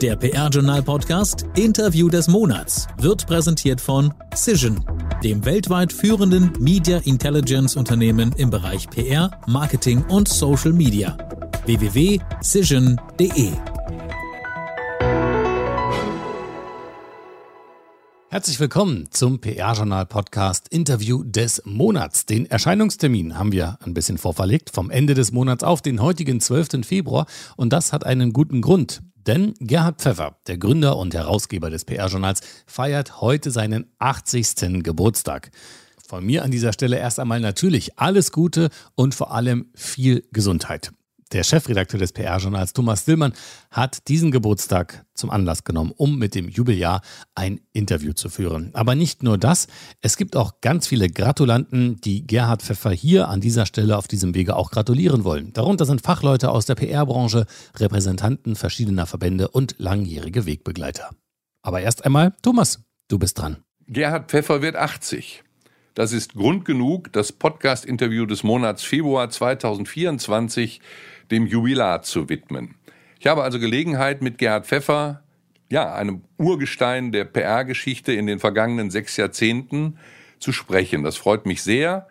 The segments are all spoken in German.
Der PR-Journal-Podcast Interview des Monats wird präsentiert von Cision, dem weltweit führenden Media Intelligence Unternehmen im Bereich PR, Marketing und Social Media. www.cision.de Herzlich willkommen zum PR-Journal-Podcast Interview des Monats. Den Erscheinungstermin haben wir ein bisschen vorverlegt, vom Ende des Monats auf den heutigen 12. Februar. Und das hat einen guten Grund. Denn Gerhard Pfeffer, der Gründer und Herausgeber des PR-Journals, feiert heute seinen 80. Geburtstag. Von mir an dieser Stelle erst einmal natürlich alles Gute und vor allem viel Gesundheit. Der Chefredakteur des PR-Journals Thomas Dillmann hat diesen Geburtstag zum Anlass genommen, um mit dem Jubeljahr ein Interview zu führen. Aber nicht nur das, es gibt auch ganz viele Gratulanten, die Gerhard Pfeffer hier an dieser Stelle auf diesem Wege auch gratulieren wollen. Darunter sind Fachleute aus der PR-Branche, Repräsentanten verschiedener Verbände und langjährige Wegbegleiter. Aber erst einmal, Thomas, du bist dran. Gerhard Pfeffer wird 80. Das ist Grund genug, das Podcast-Interview des Monats Februar 2024 dem Jubilar zu widmen. Ich habe also Gelegenheit, mit Gerhard Pfeffer, ja, einem Urgestein der PR-Geschichte in den vergangenen sechs Jahrzehnten, zu sprechen. Das freut mich sehr.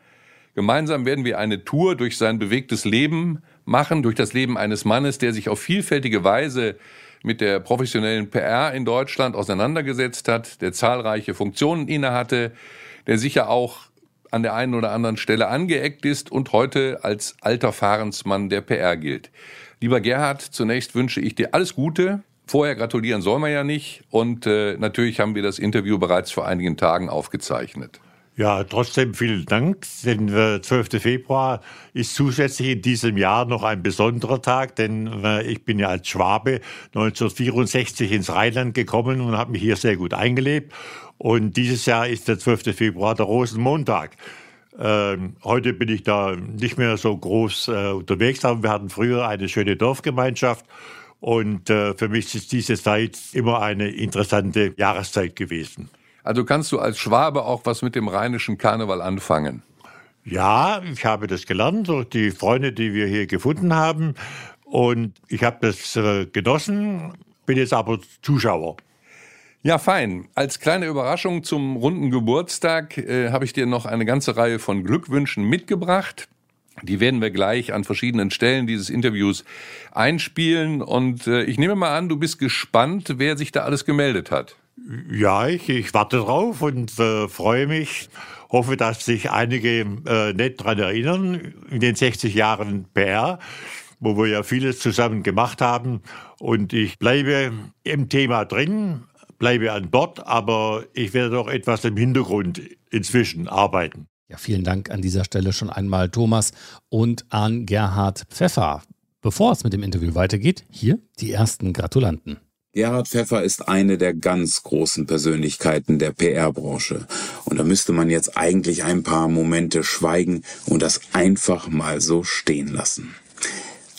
Gemeinsam werden wir eine Tour durch sein bewegtes Leben machen, durch das Leben eines Mannes, der sich auf vielfältige Weise mit der professionellen PR in Deutschland auseinandergesetzt hat, der zahlreiche Funktionen innehatte, der sicher auch an der einen oder anderen Stelle angeeckt ist und heute als alter Fahrensmann der PR gilt. Lieber Gerhard, zunächst wünsche ich dir alles Gute. Vorher gratulieren soll man ja nicht. Und äh, natürlich haben wir das Interview bereits vor einigen Tagen aufgezeichnet. Ja, trotzdem vielen Dank. Denn äh, 12. Februar ist zusätzlich in diesem Jahr noch ein besonderer Tag, denn äh, ich bin ja als Schwabe 1964 ins Rheinland gekommen und habe mich hier sehr gut eingelebt. Und dieses Jahr ist der 12. Februar der Rosenmontag. Ähm, heute bin ich da nicht mehr so groß äh, unterwegs, aber wir hatten früher eine schöne Dorfgemeinschaft. Und äh, für mich ist diese Zeit immer eine interessante Jahreszeit gewesen. Also kannst du als Schwabe auch was mit dem rheinischen Karneval anfangen? Ja, ich habe das gelernt durch die Freunde, die wir hier gefunden haben. Und ich habe das äh, genossen, bin jetzt aber Zuschauer. Ja, fein. Als kleine Überraschung zum runden Geburtstag äh, habe ich dir noch eine ganze Reihe von Glückwünschen mitgebracht. Die werden wir gleich an verschiedenen Stellen dieses Interviews einspielen. Und äh, ich nehme mal an, du bist gespannt, wer sich da alles gemeldet hat. Ja, ich, ich warte drauf und äh, freue mich. Hoffe, dass sich einige äh, nett daran erinnern, in den 60 Jahren PR, wo wir ja vieles zusammen gemacht haben. Und ich bleibe im Thema drin, bleibe an Bord, aber ich werde doch etwas im Hintergrund inzwischen arbeiten. Ja, vielen Dank an dieser Stelle schon einmal Thomas und an Gerhard Pfeffer. Bevor es mit dem Interview weitergeht, hier die ersten Gratulanten. Gerhard Pfeffer ist eine der ganz großen Persönlichkeiten der PR-Branche. Und da müsste man jetzt eigentlich ein paar Momente schweigen und das einfach mal so stehen lassen.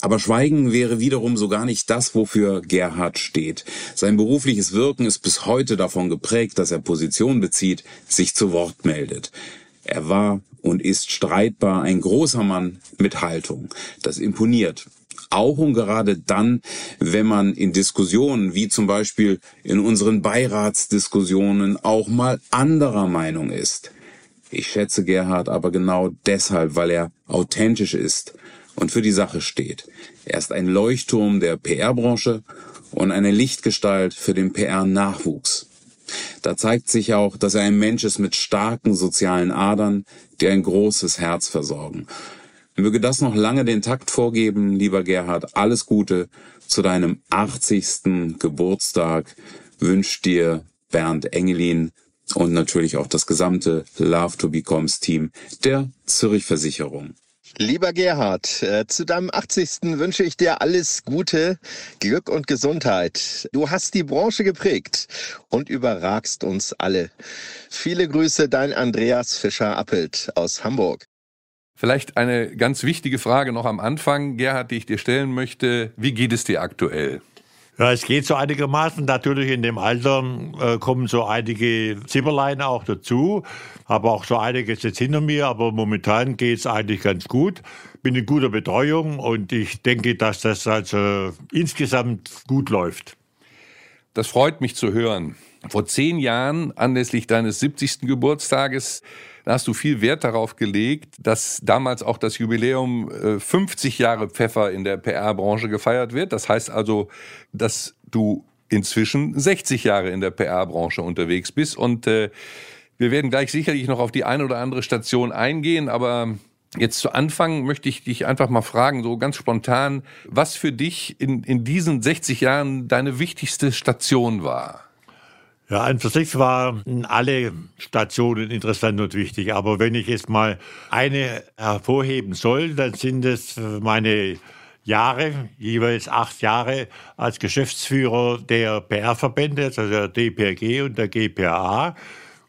Aber Schweigen wäre wiederum so gar nicht das, wofür Gerhard steht. Sein berufliches Wirken ist bis heute davon geprägt, dass er Position bezieht, sich zu Wort meldet. Er war und ist streitbar ein großer Mann mit Haltung. Das imponiert. Auch und gerade dann, wenn man in Diskussionen, wie zum Beispiel in unseren Beiratsdiskussionen, auch mal anderer Meinung ist. Ich schätze Gerhard aber genau deshalb, weil er authentisch ist und für die Sache steht. Er ist ein Leuchtturm der PR-Branche und eine Lichtgestalt für den PR-Nachwuchs. Da zeigt sich auch, dass er ein Mensch ist mit starken sozialen Adern, die ein großes Herz versorgen. Möge das noch lange den Takt vorgeben, lieber Gerhard. Alles Gute zu deinem 80. Geburtstag wünscht dir Bernd Engelin und natürlich auch das gesamte Love to Becomes Team der Zürich Versicherung. Lieber Gerhard, äh, zu deinem 80. wünsche ich dir alles Gute, Glück und Gesundheit. Du hast die Branche geprägt und überragst uns alle. Viele Grüße, dein Andreas Fischer-Appelt aus Hamburg. Vielleicht eine ganz wichtige Frage noch am Anfang, Gerhard, die ich dir stellen möchte. Wie geht es dir aktuell? Ja, es geht so einigermaßen. Natürlich in dem Alter äh, kommen so einige Zimmerlein auch dazu. Habe auch so einiges jetzt hinter mir, aber momentan geht es eigentlich ganz gut. Bin in guter Betreuung und ich denke, dass das also insgesamt gut läuft. Das freut mich zu hören. Vor zehn Jahren, anlässlich deines 70. Geburtstages, hast du viel Wert darauf gelegt, dass damals auch das Jubiläum 50 äh, Jahre Pfeffer in der PR-Branche gefeiert wird. Das heißt also, dass du inzwischen 60 Jahre in der PR-Branche unterwegs bist. Und äh, wir werden gleich sicherlich noch auf die eine oder andere Station eingehen, aber Jetzt zu Anfang möchte ich dich einfach mal fragen, so ganz spontan, was für dich in, in diesen 60 Jahren deine wichtigste Station war? Ja, an für sich waren alle Stationen interessant und wichtig. Aber wenn ich jetzt mal eine hervorheben soll, dann sind es meine Jahre, jeweils acht Jahre als Geschäftsführer der PR-Verbände, also der DPRG und der GPA.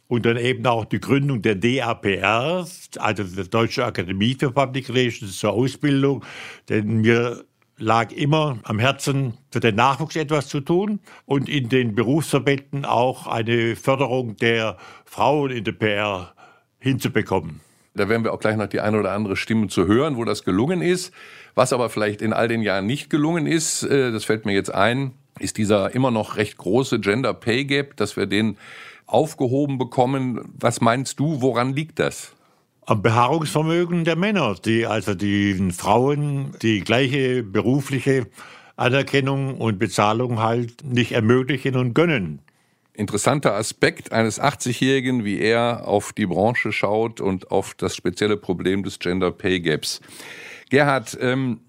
Und dann eben auch die Gründung der DAPR, also der Deutsche Akademie für Public Relations zur Ausbildung. Denn mir lag immer am Herzen, für den Nachwuchs etwas zu tun und in den Berufsverbänden auch eine Förderung der Frauen in der PR hinzubekommen. Da werden wir auch gleich noch die eine oder andere Stimme zu hören, wo das gelungen ist. Was aber vielleicht in all den Jahren nicht gelungen ist, äh, das fällt mir jetzt ein, ist dieser immer noch recht große Gender Pay Gap, dass wir den aufgehoben bekommen. Was meinst du, woran liegt das? Am Beharrungsvermögen der Männer, die also den Frauen die gleiche berufliche Anerkennung und Bezahlung halt nicht ermöglichen und gönnen. Interessanter Aspekt eines 80-Jährigen, wie er auf die Branche schaut und auf das spezielle Problem des Gender Pay Gaps. Gerhard, ähm,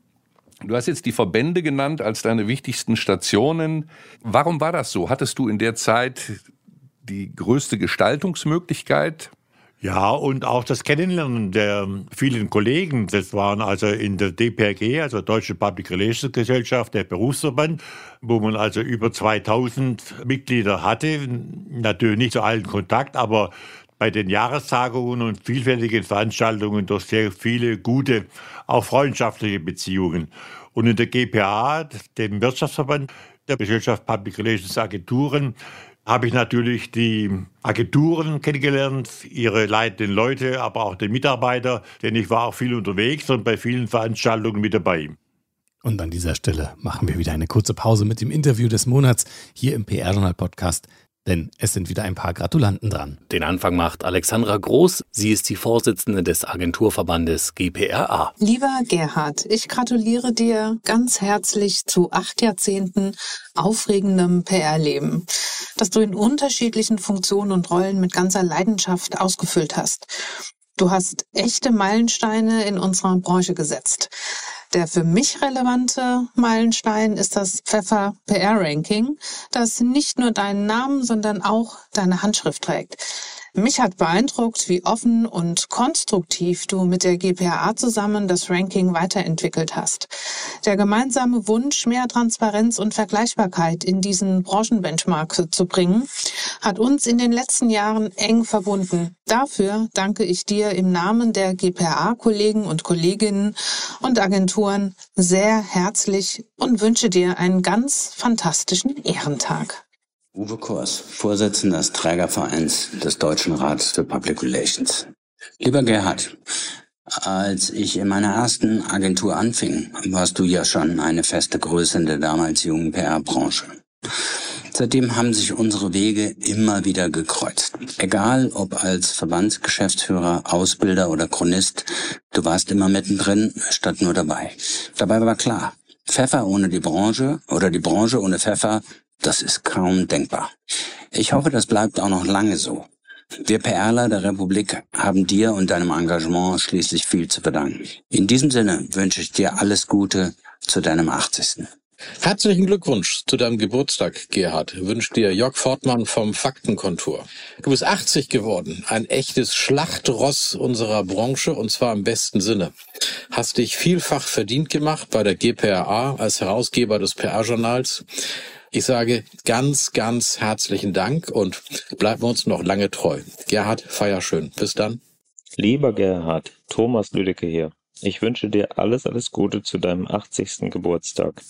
du hast jetzt die Verbände genannt als deine wichtigsten Stationen. Warum war das so? Hattest du in der Zeit die größte Gestaltungsmöglichkeit? Ja, und auch das Kennenlernen der vielen Kollegen. Das waren also in der DPRG, also Deutsche Public Relations Gesellschaft, der Berufsverband, wo man also über 2000 Mitglieder hatte. Natürlich nicht zu allen Kontakt, aber bei den Jahrestagungen und vielfältigen Veranstaltungen durch sehr viele gute, auch freundschaftliche Beziehungen. Und in der GPA, dem Wirtschaftsverband der Gesellschaft Public Relations Agenturen, habe ich natürlich die Agenturen kennengelernt, ihre leitenden Leute, aber auch den Mitarbeiter, denn ich war auch viel unterwegs und bei vielen Veranstaltungen mit dabei. Und an dieser Stelle machen wir wieder eine kurze Pause mit dem Interview des Monats hier im PR-Journal-Podcast denn es sind wieder ein paar Gratulanten dran. Den Anfang macht Alexandra Groß. Sie ist die Vorsitzende des Agenturverbandes GPRA. Lieber Gerhard, ich gratuliere dir ganz herzlich zu acht Jahrzehnten aufregendem PR-Leben, das du in unterschiedlichen Funktionen und Rollen mit ganzer Leidenschaft ausgefüllt hast. Du hast echte Meilensteine in unserer Branche gesetzt. Der für mich relevante Meilenstein ist das Pfeffer PR Ranking, das nicht nur deinen Namen, sondern auch deine Handschrift trägt. Mich hat beeindruckt, wie offen und konstruktiv du mit der GPA zusammen das Ranking weiterentwickelt hast. Der gemeinsame Wunsch, mehr Transparenz und Vergleichbarkeit in diesen Branchenbenchmark zu bringen, hat uns in den letzten Jahren eng verbunden. Dafür danke ich dir im Namen der GPA-Kollegen und Kolleginnen und Agenturen sehr herzlich und wünsche dir einen ganz fantastischen Ehrentag. Uwe Kors, Vorsitzender des Trägervereins des Deutschen Rats für Public Relations. Lieber Gerhard, als ich in meiner ersten Agentur anfing, warst du ja schon eine feste Größe in der damals jungen PR-Branche. Seitdem haben sich unsere Wege immer wieder gekreuzt. Egal ob als Verbandsgeschäftsführer, Ausbilder oder Chronist, du warst immer mittendrin, statt nur dabei. Dabei war klar, Pfeffer ohne die Branche oder die Branche ohne Pfeffer das ist kaum denkbar. Ich hoffe, das bleibt auch noch lange so. Wir PRler der Republik haben dir und deinem Engagement schließlich viel zu verdanken. In diesem Sinne wünsche ich dir alles Gute zu deinem 80. Herzlichen Glückwunsch zu deinem Geburtstag, Gerhard. Wünscht dir Jörg Fortmann vom Faktenkontor. Du bist 80 geworden, ein echtes Schlachtross unserer Branche und zwar im besten Sinne. Hast dich vielfach verdient gemacht bei der GPRA als Herausgeber des PR-Journals. Ich sage ganz, ganz herzlichen Dank und bleiben wir uns noch lange treu. Gerhard, feier schön. Bis dann. Lieber Gerhard, Thomas Lüdecke hier. Ich wünsche dir alles, alles Gute zu deinem 80. Geburtstag.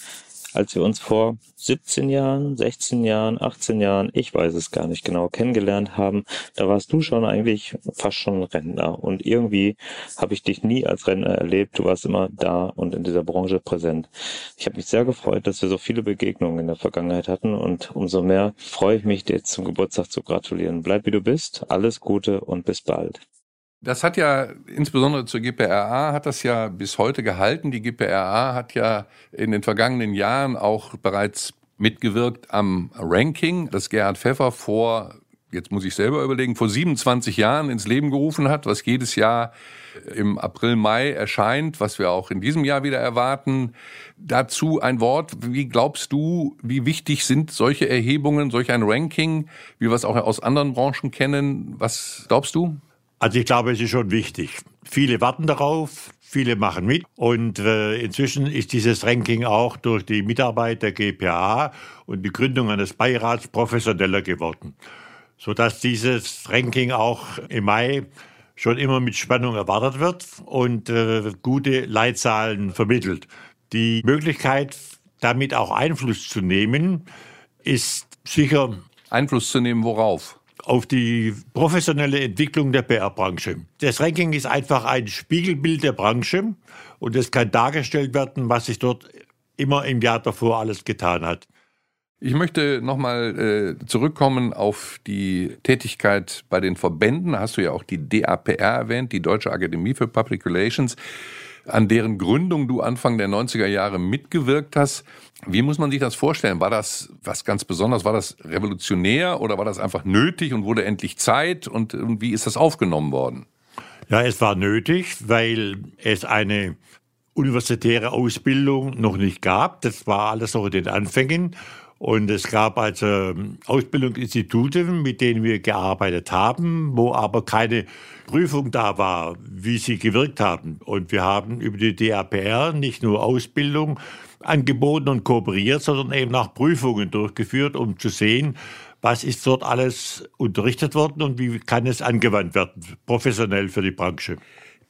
Als wir uns vor 17 Jahren, 16 Jahren, 18 Jahren, ich weiß es gar nicht genau, kennengelernt haben, da warst du schon eigentlich fast schon Rentner. Und irgendwie habe ich dich nie als Rentner erlebt. Du warst immer da und in dieser Branche präsent. Ich habe mich sehr gefreut, dass wir so viele Begegnungen in der Vergangenheit hatten und umso mehr freue ich mich, dir zum Geburtstag zu gratulieren. Bleib wie du bist, alles Gute und bis bald. Das hat ja insbesondere zur GPRA hat das ja bis heute gehalten. Die GPRA hat ja in den vergangenen Jahren auch bereits mitgewirkt am Ranking, das Gerhard Pfeffer vor, jetzt muss ich selber überlegen, vor 27 Jahren ins Leben gerufen hat, was jedes Jahr im April, Mai erscheint, was wir auch in diesem Jahr wieder erwarten. Dazu ein Wort. Wie glaubst du, wie wichtig sind solche Erhebungen, solch ein Ranking, wie wir es auch aus anderen Branchen kennen? Was glaubst du? Also ich glaube, es ist schon wichtig. Viele warten darauf, viele machen mit und äh, inzwischen ist dieses Ranking auch durch die Mitarbeit der GPA und die Gründung eines Beirats professioneller geworden, sodass dieses Ranking auch im Mai schon immer mit Spannung erwartet wird und äh, gute Leitzahlen vermittelt. Die Möglichkeit, damit auch Einfluss zu nehmen, ist sicher. Einfluss zu nehmen, worauf? Auf die professionelle Entwicklung der PR-Branche. Das Ranking ist einfach ein Spiegelbild der Branche und es kann dargestellt werden, was sich dort immer im Jahr davor alles getan hat. Ich möchte nochmal äh, zurückkommen auf die Tätigkeit bei den Verbänden. Hast du ja auch die DAPR erwähnt, die Deutsche Akademie für Public Relations, an deren Gründung du Anfang der 90er Jahre mitgewirkt hast. Wie muss man sich das vorstellen? War das was ganz Besonderes? War das revolutionär oder war das einfach nötig und wurde endlich Zeit? Und wie ist das aufgenommen worden? Ja, es war nötig, weil es eine universitäre Ausbildung noch nicht gab. Das war alles noch in den Anfängen. Und es gab also Ausbildungsinstitute, mit denen wir gearbeitet haben, wo aber keine Prüfung da war, wie sie gewirkt haben. Und wir haben über die DAPR nicht nur Ausbildung angeboten und kooperiert, sondern eben auch Prüfungen durchgeführt, um zu sehen, was ist dort alles unterrichtet worden und wie kann es angewandt werden, professionell für die Branche.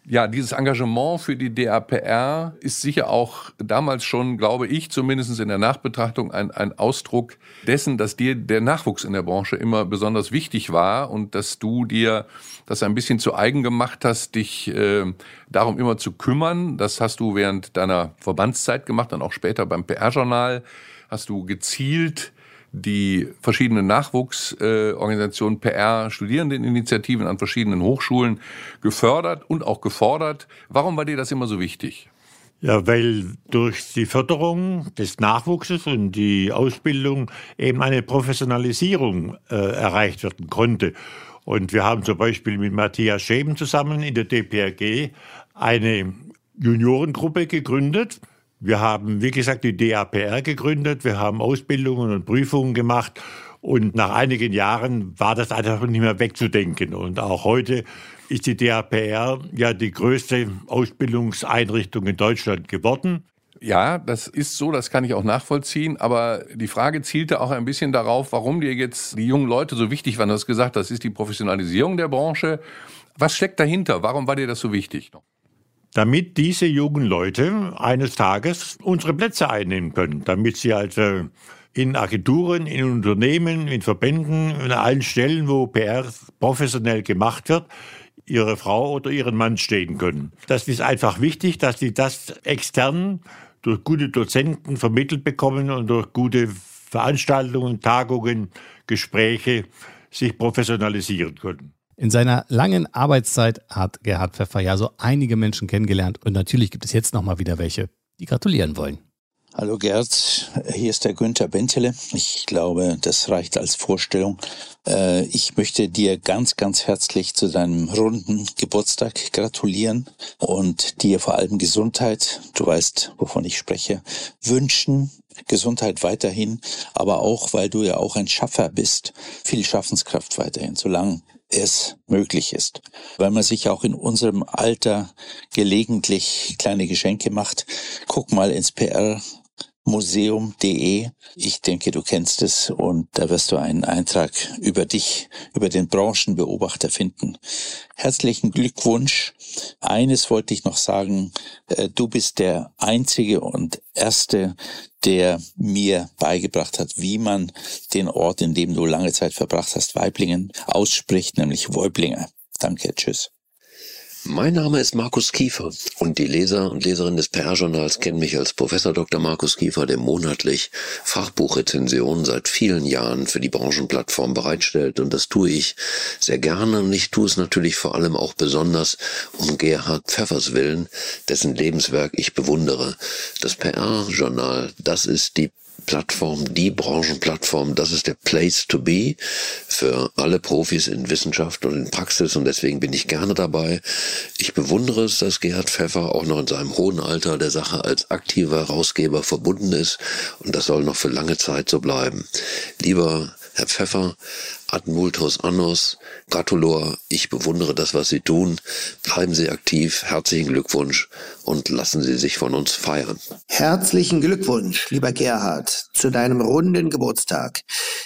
Ja, dieses Engagement für die DAPR ist sicher auch damals schon, glaube ich, zumindest in der Nachbetrachtung ein, ein Ausdruck dessen, dass dir der Nachwuchs in der Branche immer besonders wichtig war und dass du dir das ein bisschen zu eigen gemacht hast, dich äh, darum immer zu kümmern. Das hast du während deiner Verbandszeit gemacht, dann auch später beim PR-Journal hast du gezielt die verschiedenen Nachwuchsorganisationen, PR, Studierendeninitiativen an verschiedenen Hochschulen gefördert und auch gefordert. Warum war dir das immer so wichtig? Ja, weil durch die Förderung des Nachwuchses und die Ausbildung eben eine Professionalisierung äh, erreicht werden konnte. Und wir haben zum Beispiel mit Matthias Schäben zusammen in der DPRG eine Juniorengruppe gegründet, wir haben, wie gesagt, die DAPR gegründet. Wir haben Ausbildungen und Prüfungen gemacht. Und nach einigen Jahren war das einfach nicht mehr wegzudenken. Und auch heute ist die DAPR ja die größte Ausbildungseinrichtung in Deutschland geworden. Ja, das ist so, das kann ich auch nachvollziehen. Aber die Frage zielte auch ein bisschen darauf, warum dir jetzt die jungen Leute so wichtig waren. Du hast gesagt, das ist die Professionalisierung der Branche. Was steckt dahinter? Warum war dir das so wichtig? Damit diese jungen Leute eines Tages unsere Plätze einnehmen können, damit sie also in Agenturen, in Unternehmen, in Verbänden, an allen Stellen, wo PR professionell gemacht wird, ihre Frau oder ihren Mann stehen können. Das ist einfach wichtig, dass sie das extern durch gute Dozenten vermittelt bekommen und durch gute Veranstaltungen, Tagungen, Gespräche sich professionalisieren können. In seiner langen Arbeitszeit hat Gerhard Pfeffer ja so einige Menschen kennengelernt und natürlich gibt es jetzt noch mal wieder welche, die gratulieren wollen. Hallo Gerd, hier ist der Günther Bentele. Ich glaube, das reicht als Vorstellung. Äh, ich möchte dir ganz, ganz herzlich zu deinem runden Geburtstag gratulieren und dir vor allem Gesundheit, du weißt, wovon ich spreche, wünschen. Gesundheit weiterhin, aber auch, weil du ja auch ein Schaffer bist, viel Schaffenskraft weiterhin, solange es möglich ist. Weil man sich auch in unserem Alter gelegentlich kleine Geschenke macht. Guck mal ins PR museum.de. Ich denke, du kennst es und da wirst du einen Eintrag über dich, über den Branchenbeobachter finden. Herzlichen Glückwunsch. Eines wollte ich noch sagen. Äh, du bist der einzige und erste, der mir beigebracht hat, wie man den Ort, in dem du lange Zeit verbracht hast, Weiblingen, ausspricht, nämlich Wäublinge. Danke, tschüss. Mein Name ist Markus Kiefer und die Leser und Leserinnen des PR-Journals kennen mich als Professor Dr. Markus Kiefer, der monatlich Fachbuchrezensionen seit vielen Jahren für die Branchenplattform bereitstellt und das tue ich sehr gerne und ich tue es natürlich vor allem auch besonders um Gerhard Pfeffers willen, dessen Lebenswerk ich bewundere. Das PR-Journal, das ist die Plattform, die Branchenplattform, das ist der Place to be für alle Profis in Wissenschaft und in Praxis und deswegen bin ich gerne dabei. Ich bewundere es, dass Gerhard Pfeffer auch noch in seinem hohen Alter der Sache als aktiver Herausgeber verbunden ist und das soll noch für lange Zeit so bleiben. Lieber Herr Pfeffer, ad multos annos, gratulor, ich bewundere das, was Sie tun. Bleiben Sie aktiv, herzlichen Glückwunsch und lassen Sie sich von uns feiern. Herzlichen Glückwunsch, lieber Gerhard, zu deinem runden Geburtstag.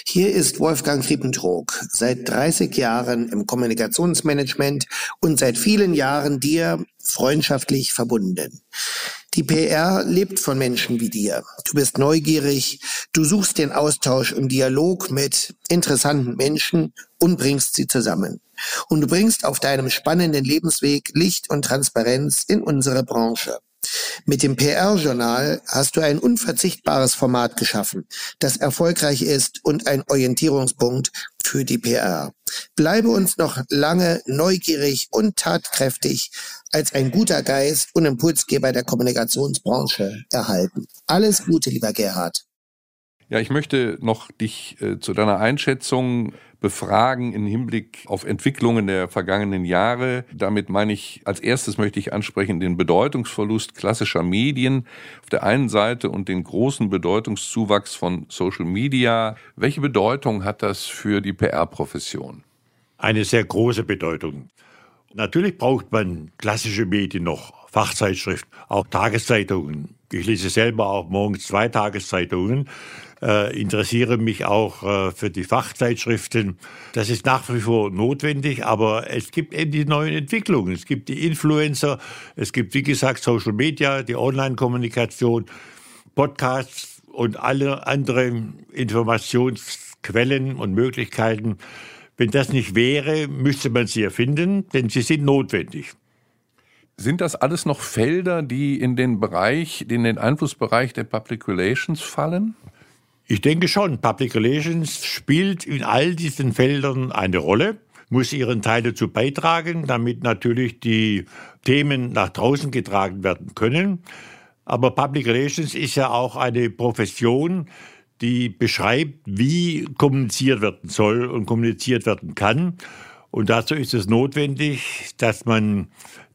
Hier ist Wolfgang Riepentrog, seit 30 Jahren im Kommunikationsmanagement und seit vielen Jahren dir freundschaftlich verbunden. Die PR lebt von Menschen wie dir. Du bist neugierig, du suchst den Austausch und Dialog mit interessanten Menschen und bringst sie zusammen. Und du bringst auf deinem spannenden Lebensweg Licht und Transparenz in unsere Branche. Mit dem PR-Journal hast du ein unverzichtbares Format geschaffen, das erfolgreich ist und ein Orientierungspunkt für die PR. Bleibe uns noch lange neugierig und tatkräftig als ein guter Geist und Impulsgeber der Kommunikationsbranche erhalten. Alles Gute, lieber Gerhard. Ja, ich möchte noch dich äh, zu deiner Einschätzung befragen im Hinblick auf Entwicklungen der vergangenen Jahre. Damit meine ich, als erstes möchte ich ansprechen den Bedeutungsverlust klassischer Medien auf der einen Seite und den großen Bedeutungszuwachs von Social Media. Welche Bedeutung hat das für die PR-Profession? Eine sehr große Bedeutung. Natürlich braucht man klassische Medien noch, Fachzeitschriften, auch Tageszeitungen. Ich lese selber auch morgens zwei Tageszeitungen äh, interessiere mich auch äh, für die Fachzeitschriften. Das ist nach wie vor notwendig, aber es gibt eben die neuen Entwicklungen. Es gibt die Influencer, es gibt, wie gesagt, Social Media, die Online-Kommunikation, Podcasts und alle anderen Informationsquellen und Möglichkeiten. Wenn das nicht wäre, müsste man sie erfinden, denn sie sind notwendig. Sind das alles noch Felder, die in den Bereich, in den Einflussbereich der Public Relations fallen? Ich denke schon, Public Relations spielt in all diesen Feldern eine Rolle, muss ihren Teil dazu beitragen, damit natürlich die Themen nach draußen getragen werden können. Aber Public Relations ist ja auch eine Profession, die beschreibt, wie kommuniziert werden soll und kommuniziert werden kann. Und dazu ist es notwendig, dass man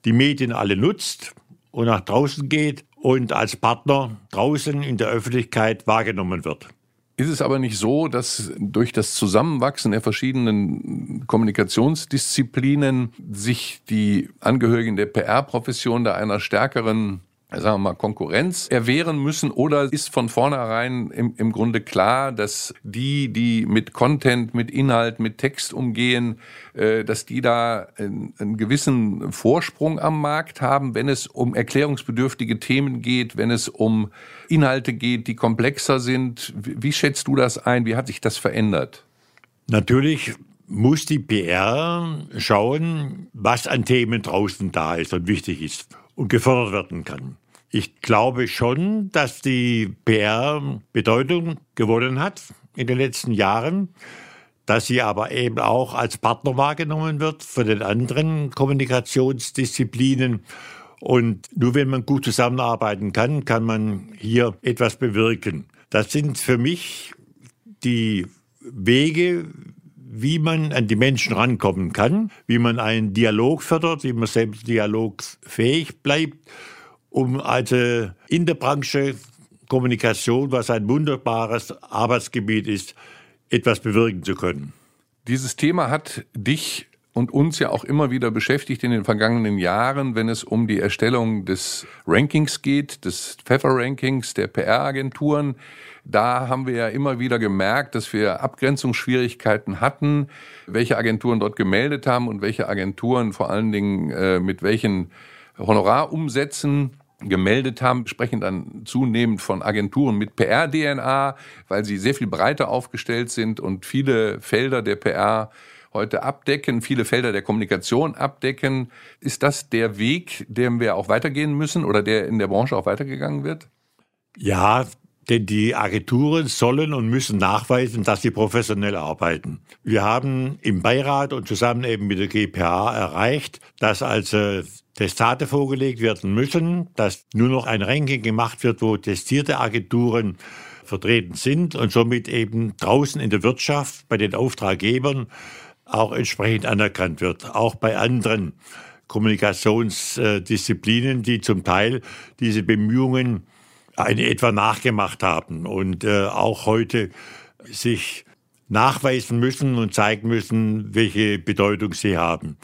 die Medien alle nutzt und nach draußen geht und als Partner draußen in der Öffentlichkeit wahrgenommen wird. Ist es aber nicht so, dass durch das Zusammenwachsen der verschiedenen Kommunikationsdisziplinen sich die Angehörigen der PR-Profession da einer stärkeren sagen wir mal, Konkurrenz erwehren müssen? Oder ist von vornherein im, im Grunde klar, dass die, die mit Content, mit Inhalt, mit Text umgehen, äh, dass die da einen, einen gewissen Vorsprung am Markt haben, wenn es um erklärungsbedürftige Themen geht, wenn es um Inhalte geht, die komplexer sind? Wie, wie schätzt du das ein? Wie hat sich das verändert? Natürlich muss die PR schauen, was an Themen draußen da ist und wichtig ist und gefördert werden kann. Ich glaube schon, dass die PR Bedeutung gewonnen hat in den letzten Jahren, dass sie aber eben auch als Partner wahrgenommen wird für den anderen Kommunikationsdisziplinen. Und nur wenn man gut zusammenarbeiten kann, kann man hier etwas bewirken. Das sind für mich die Wege, wie man an die Menschen rankommen kann, wie man einen Dialog fördert, wie man selbst dialogfähig bleibt um also in der Branche Kommunikation, was ein wunderbares Arbeitsgebiet ist, etwas bewirken zu können. Dieses Thema hat dich und uns ja auch immer wieder beschäftigt in den vergangenen Jahren, wenn es um die Erstellung des Rankings geht, des Pfeffer-Rankings der PR-Agenturen. Da haben wir ja immer wieder gemerkt, dass wir Abgrenzungsschwierigkeiten hatten, welche Agenturen dort gemeldet haben und welche Agenturen vor allen Dingen äh, mit welchen Honorarumsätzen gemeldet haben, sprechen dann zunehmend von Agenturen mit PR-DNA, weil sie sehr viel breiter aufgestellt sind und viele Felder der PR heute abdecken, viele Felder der Kommunikation abdecken. Ist das der Weg, den wir auch weitergehen müssen oder der in der Branche auch weitergegangen wird? Ja, denn die Agenturen sollen und müssen nachweisen, dass sie professionell arbeiten. Wir haben im Beirat und zusammen eben mit der GPA erreicht, dass also Testate vorgelegt werden müssen, dass nur noch ein Ranking gemacht wird, wo testierte Agenturen vertreten sind und somit eben draußen in der Wirtschaft bei den Auftraggebern auch entsprechend anerkannt wird, auch bei anderen Kommunikationsdisziplinen, die zum Teil diese Bemühungen etwa nachgemacht haben und äh, auch heute sich nachweisen müssen und zeigen müssen, welche Bedeutung sie haben.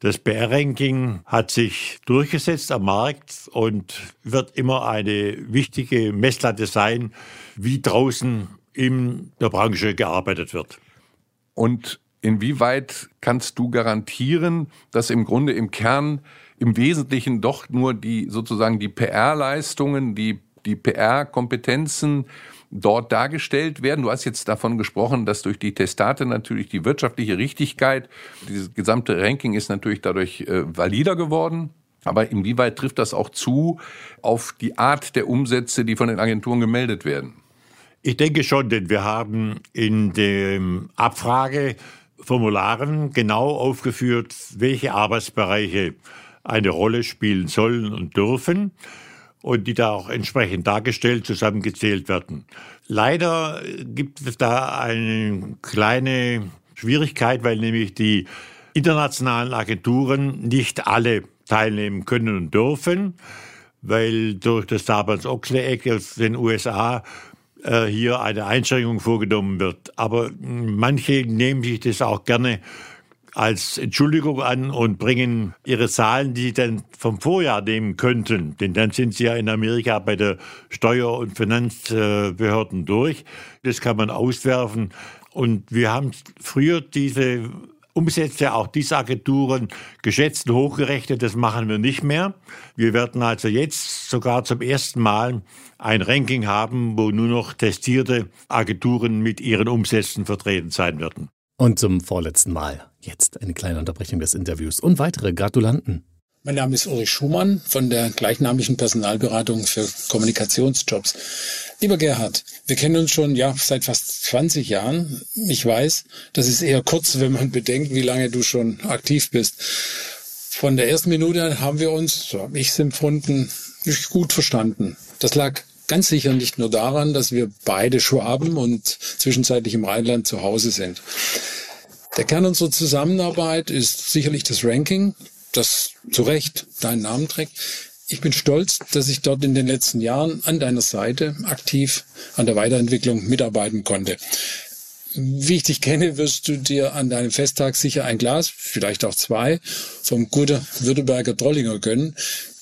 Das PR-Ranking hat sich durchgesetzt am Markt und wird immer eine wichtige Messlatte sein, wie draußen in der Branche gearbeitet wird. Und inwieweit kannst du garantieren, dass im Grunde im Kern im Wesentlichen doch nur die sozusagen die PR-Leistungen, die die PR-Kompetenzen dort dargestellt werden. Du hast jetzt davon gesprochen, dass durch die Testate natürlich die wirtschaftliche Richtigkeit, dieses gesamte Ranking ist natürlich dadurch äh, valider geworden. Aber inwieweit trifft das auch zu auf die Art der Umsätze, die von den Agenturen gemeldet werden? Ich denke schon, denn wir haben in den Abfrageformularen genau aufgeführt, welche Arbeitsbereiche eine Rolle spielen sollen und dürfen und die da auch entsprechend dargestellt, zusammengezählt werden. Leider gibt es da eine kleine Schwierigkeit, weil nämlich die internationalen Agenturen nicht alle teilnehmen können und dürfen, weil durch das Sarbanes-Oxley-Act aus den USA äh, hier eine Einschränkung vorgenommen wird. Aber manche nehmen sich das auch gerne als Entschuldigung an und bringen ihre Zahlen, die sie dann vom Vorjahr nehmen könnten, denn dann sind sie ja in Amerika bei der Steuer- und Finanzbehörden durch. Das kann man auswerfen. Und wir haben früher diese Umsätze auch dieser Agenturen geschätzt und hochgerechnet. Das machen wir nicht mehr. Wir werden also jetzt sogar zum ersten Mal ein Ranking haben, wo nur noch testierte Agenturen mit ihren Umsätzen vertreten sein werden. Und zum vorletzten Mal jetzt eine kleine Unterbrechung des Interviews und weitere Gratulanten. Mein Name ist Ulrich Schumann von der gleichnamigen Personalberatung für Kommunikationsjobs. Lieber Gerhard, wir kennen uns schon ja seit fast 20 Jahren. Ich weiß, das ist eher kurz, wenn man bedenkt, wie lange du schon aktiv bist. Von der ersten Minute haben wir uns, so habe ich es empfunden, gut verstanden. Das lag ganz sicher nicht nur daran, dass wir beide Schwaben und zwischenzeitlich im Rheinland zu Hause sind. Der Kern unserer Zusammenarbeit ist sicherlich das Ranking, das zu Recht deinen Namen trägt. Ich bin stolz, dass ich dort in den letzten Jahren an deiner Seite aktiv an der Weiterentwicklung mitarbeiten konnte. Wie ich dich kenne, wirst du dir an deinem Festtag sicher ein Glas, vielleicht auch zwei, vom guten Württemberger Trollinger gönnen.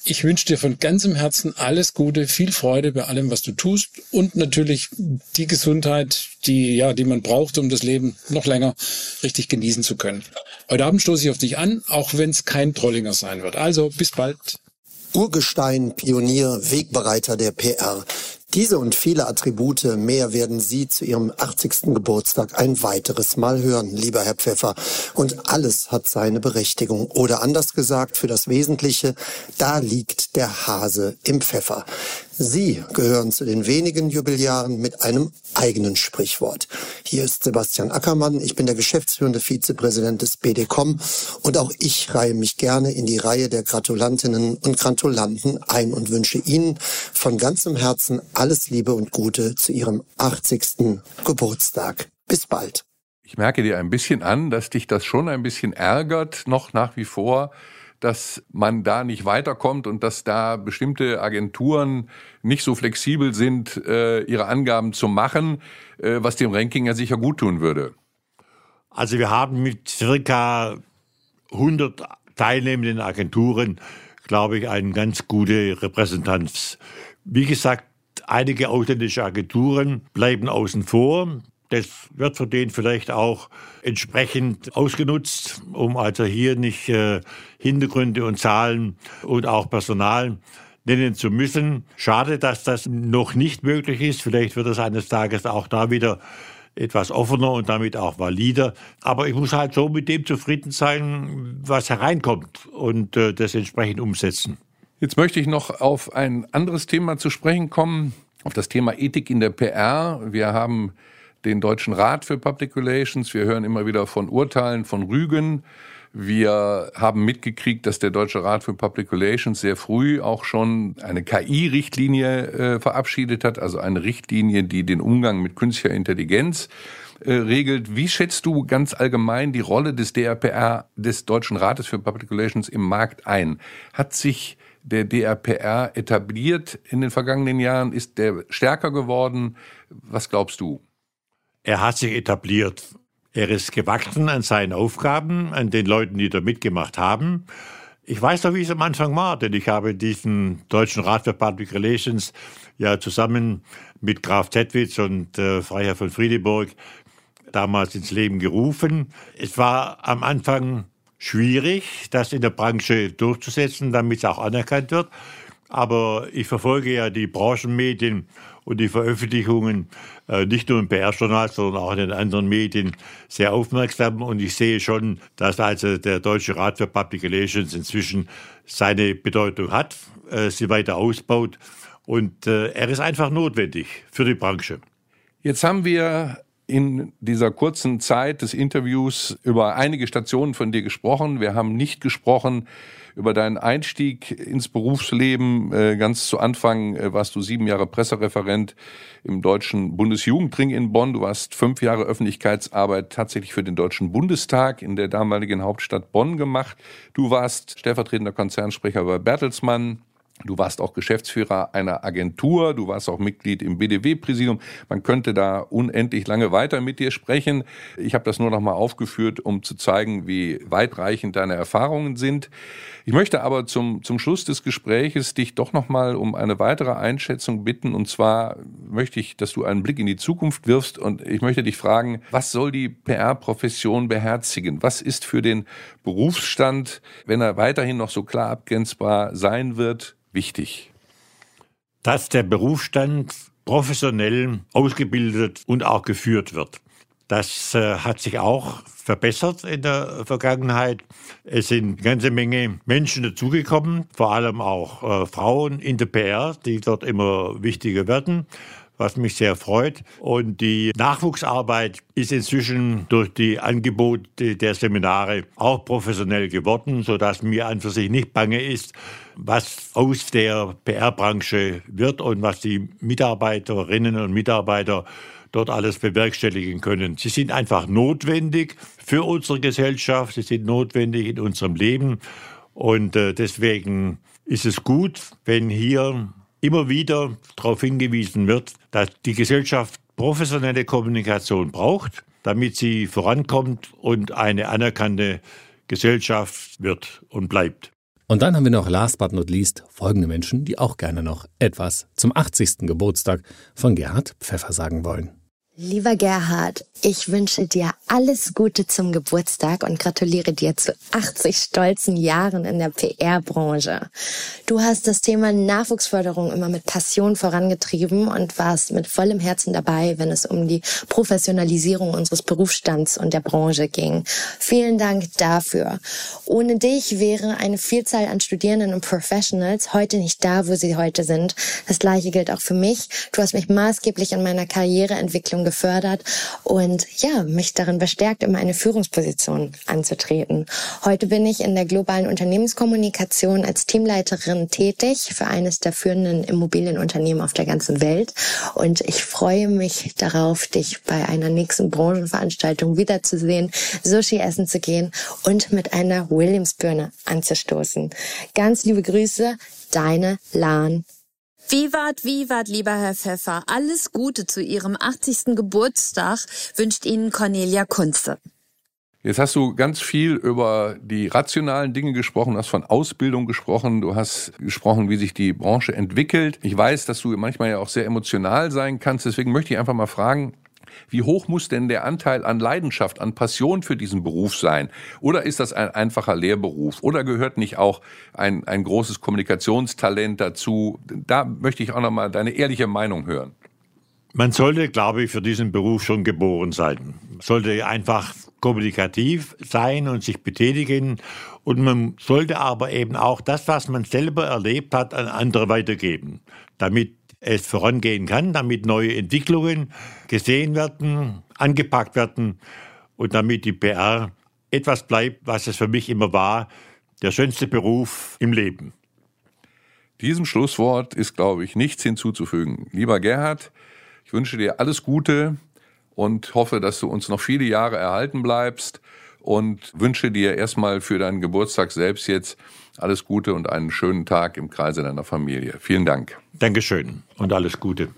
Ich wünsche dir von ganzem Herzen alles Gute, viel Freude bei allem, was du tust und natürlich die Gesundheit, die, ja, die man braucht, um das Leben noch länger richtig genießen zu können. Heute Abend stoße ich auf dich an, auch wenn es kein Trollinger sein wird. Also, bis bald. Urgestein, Pionier, Wegbereiter der PR. Diese und viele Attribute mehr werden Sie zu Ihrem 80. Geburtstag ein weiteres Mal hören, lieber Herr Pfeffer. Und alles hat seine Berechtigung. Oder anders gesagt, für das Wesentliche, da liegt der Hase im Pfeffer. Sie gehören zu den wenigen Jubiläaren mit einem eigenen Sprichwort. Hier ist Sebastian Ackermann, ich bin der geschäftsführende Vizepräsident des BDCom und auch ich reihe mich gerne in die Reihe der Gratulantinnen und Gratulanten ein und wünsche Ihnen von ganzem Herzen alles Liebe und Gute zu Ihrem 80. Geburtstag. Bis bald. Ich merke dir ein bisschen an, dass dich das schon ein bisschen ärgert, noch nach wie vor, dass man da nicht weiterkommt und dass da bestimmte Agenturen nicht so flexibel sind, äh, ihre Angaben zu machen, äh, was dem Ranking ja sicher gut tun würde. Also wir haben mit circa 100 teilnehmenden Agenturen, glaube ich, eine ganz gute Repräsentanz. Wie gesagt, einige ausländische Agenturen bleiben außen vor. Das wird von denen vielleicht auch entsprechend ausgenutzt, um also hier nicht äh, Hintergründe und Zahlen und auch Personal nennen zu müssen. Schade, dass das noch nicht möglich ist. Vielleicht wird es eines Tages auch da wieder etwas offener und damit auch valider. Aber ich muss halt so mit dem zufrieden sein, was hereinkommt und äh, das entsprechend umsetzen. Jetzt möchte ich noch auf ein anderes Thema zu sprechen kommen, auf das Thema Ethik in der PR. Wir haben den Deutschen Rat für Public Relations. Wir hören immer wieder von Urteilen, von Rügen. Wir haben mitgekriegt, dass der Deutsche Rat für Public Relations sehr früh auch schon eine KI-Richtlinie äh, verabschiedet hat, also eine Richtlinie, die den Umgang mit künstlicher Intelligenz äh, regelt. Wie schätzt du ganz allgemein die Rolle des DRPR, des Deutschen Rates für Public Relations im Markt ein? Hat sich der DRPR etabliert in den vergangenen Jahren? Ist der stärker geworden? Was glaubst du? Er hat sich etabliert. Er ist gewachsen an seinen Aufgaben, an den Leuten, die da mitgemacht haben. Ich weiß noch, wie es am Anfang war, denn ich habe diesen Deutschen Rat für Public Relations ja zusammen mit Graf Tettwitz und äh, Freiherr von Friedeburg damals ins Leben gerufen. Es war am Anfang schwierig, das in der Branche durchzusetzen, damit es auch anerkannt wird. Aber ich verfolge ja die Branchenmedien und die Veröffentlichungen äh, nicht nur im PR-Journal, sondern auch in den anderen Medien sehr aufmerksam. Und ich sehe schon, dass also der Deutsche Rat für Public Relations inzwischen seine Bedeutung hat, äh, sie weiter ausbaut. Und äh, er ist einfach notwendig für die Branche. Jetzt haben wir in dieser kurzen Zeit des Interviews über einige Stationen von dir gesprochen. Wir haben nicht gesprochen über deinen Einstieg ins Berufsleben. Äh, ganz zu Anfang äh, warst du sieben Jahre Pressereferent im Deutschen Bundesjugendring in Bonn. Du warst fünf Jahre Öffentlichkeitsarbeit tatsächlich für den Deutschen Bundestag in der damaligen Hauptstadt Bonn gemacht. Du warst stellvertretender Konzernsprecher bei Bertelsmann. Du warst auch Geschäftsführer einer Agentur, du warst auch Mitglied im BDW-Präsidium. Man könnte da unendlich lange weiter mit dir sprechen. Ich habe das nur noch mal aufgeführt, um zu zeigen, wie weitreichend deine Erfahrungen sind. Ich möchte aber zum, zum Schluss des Gespräches dich doch noch mal um eine weitere Einschätzung bitten. Und zwar möchte ich, dass du einen Blick in die Zukunft wirfst und ich möchte dich fragen, was soll die PR-Profession beherzigen? Was ist für den Berufsstand, wenn er weiterhin noch so klar abgrenzbar sein wird, wichtig? Dass der Berufsstand professionell ausgebildet und auch geführt wird. Das äh, hat sich auch verbessert in der Vergangenheit. Es sind eine ganze Menge Menschen dazugekommen, vor allem auch äh, Frauen in der PR, die dort immer wichtiger werden was mich sehr freut. Und die Nachwuchsarbeit ist inzwischen durch die Angebote der Seminare auch professionell geworden, sodass mir an für sich nicht bange ist, was aus der PR-Branche wird und was die Mitarbeiterinnen und Mitarbeiter dort alles bewerkstelligen können. Sie sind einfach notwendig für unsere Gesellschaft, sie sind notwendig in unserem Leben und äh, deswegen ist es gut, wenn hier immer wieder darauf hingewiesen wird, dass die Gesellschaft professionelle Kommunikation braucht, damit sie vorankommt und eine anerkannte Gesellschaft wird und bleibt. Und dann haben wir noch last but not least folgende Menschen, die auch gerne noch etwas zum 80. Geburtstag von Gerhard Pfeffer sagen wollen. Lieber Gerhard, ich wünsche dir alles Gute zum Geburtstag und gratuliere dir zu 80 stolzen Jahren in der PR-Branche. Du hast das Thema Nachwuchsförderung immer mit Passion vorangetrieben und warst mit vollem Herzen dabei, wenn es um die Professionalisierung unseres Berufsstands und der Branche ging. Vielen Dank dafür. Ohne dich wäre eine Vielzahl an Studierenden und Professionals heute nicht da, wo sie heute sind. Das gleiche gilt auch für mich. Du hast mich maßgeblich in meiner Karriereentwicklung gefördert und ja, mich darin bestärkt, immer eine Führungsposition anzutreten. Heute bin ich in der globalen Unternehmenskommunikation als Teamleiterin tätig für eines der führenden Immobilienunternehmen auf der ganzen Welt und ich freue mich darauf, dich bei einer nächsten Branchenveranstaltung wiederzusehen, Sushi essen zu gehen und mit einer Williams-Birne anzustoßen. Ganz liebe Grüße, deine Lan. Vivat, vivat, lieber Herr Pfeffer. Alles Gute zu Ihrem 80. Geburtstag wünscht Ihnen Cornelia Kunze. Jetzt hast du ganz viel über die rationalen Dinge gesprochen, hast von Ausbildung gesprochen, du hast gesprochen, wie sich die Branche entwickelt. Ich weiß, dass du manchmal ja auch sehr emotional sein kannst, deswegen möchte ich einfach mal fragen, wie hoch muss denn der Anteil an Leidenschaft, an Passion für diesen Beruf sein? Oder ist das ein einfacher Lehrberuf? Oder gehört nicht auch ein, ein großes Kommunikationstalent dazu? Da möchte ich auch nochmal deine ehrliche Meinung hören. Man sollte, glaube ich, für diesen Beruf schon geboren sein. Man sollte einfach kommunikativ sein und sich betätigen. Und man sollte aber eben auch das, was man selber erlebt hat, an andere weitergeben, damit es vorangehen kann, damit neue Entwicklungen gesehen werden, angepackt werden und damit die PR etwas bleibt, was es für mich immer war, der schönste Beruf im Leben. Diesem Schlusswort ist, glaube ich, nichts hinzuzufügen. Lieber Gerhard, ich wünsche dir alles Gute und hoffe, dass du uns noch viele Jahre erhalten bleibst und wünsche dir erstmal für deinen Geburtstag selbst jetzt alles Gute und einen schönen Tag im Kreise deiner Familie. Vielen Dank. Dankeschön und alles Gute.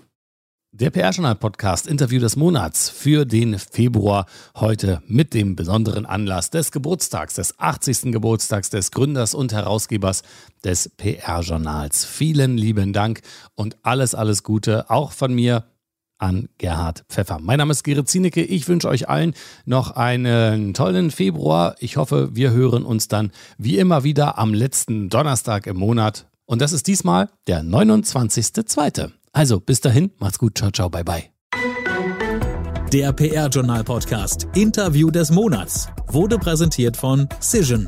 Der PR-Journal-Podcast Interview des Monats für den Februar heute mit dem besonderen Anlass des Geburtstags, des 80. Geburtstags des Gründers und Herausgebers des PR-Journals. Vielen lieben Dank und alles, alles Gute auch von mir an Gerhard Pfeffer. Mein Name ist Gerrit Zienicke. Ich wünsche euch allen noch einen tollen Februar. Ich hoffe, wir hören uns dann wie immer wieder am letzten Donnerstag im Monat. Und das ist diesmal der 29.02. Also bis dahin, macht's gut. Ciao, ciao, bye, bye. Der PR-Journal-Podcast Interview des Monats wurde präsentiert von Cision,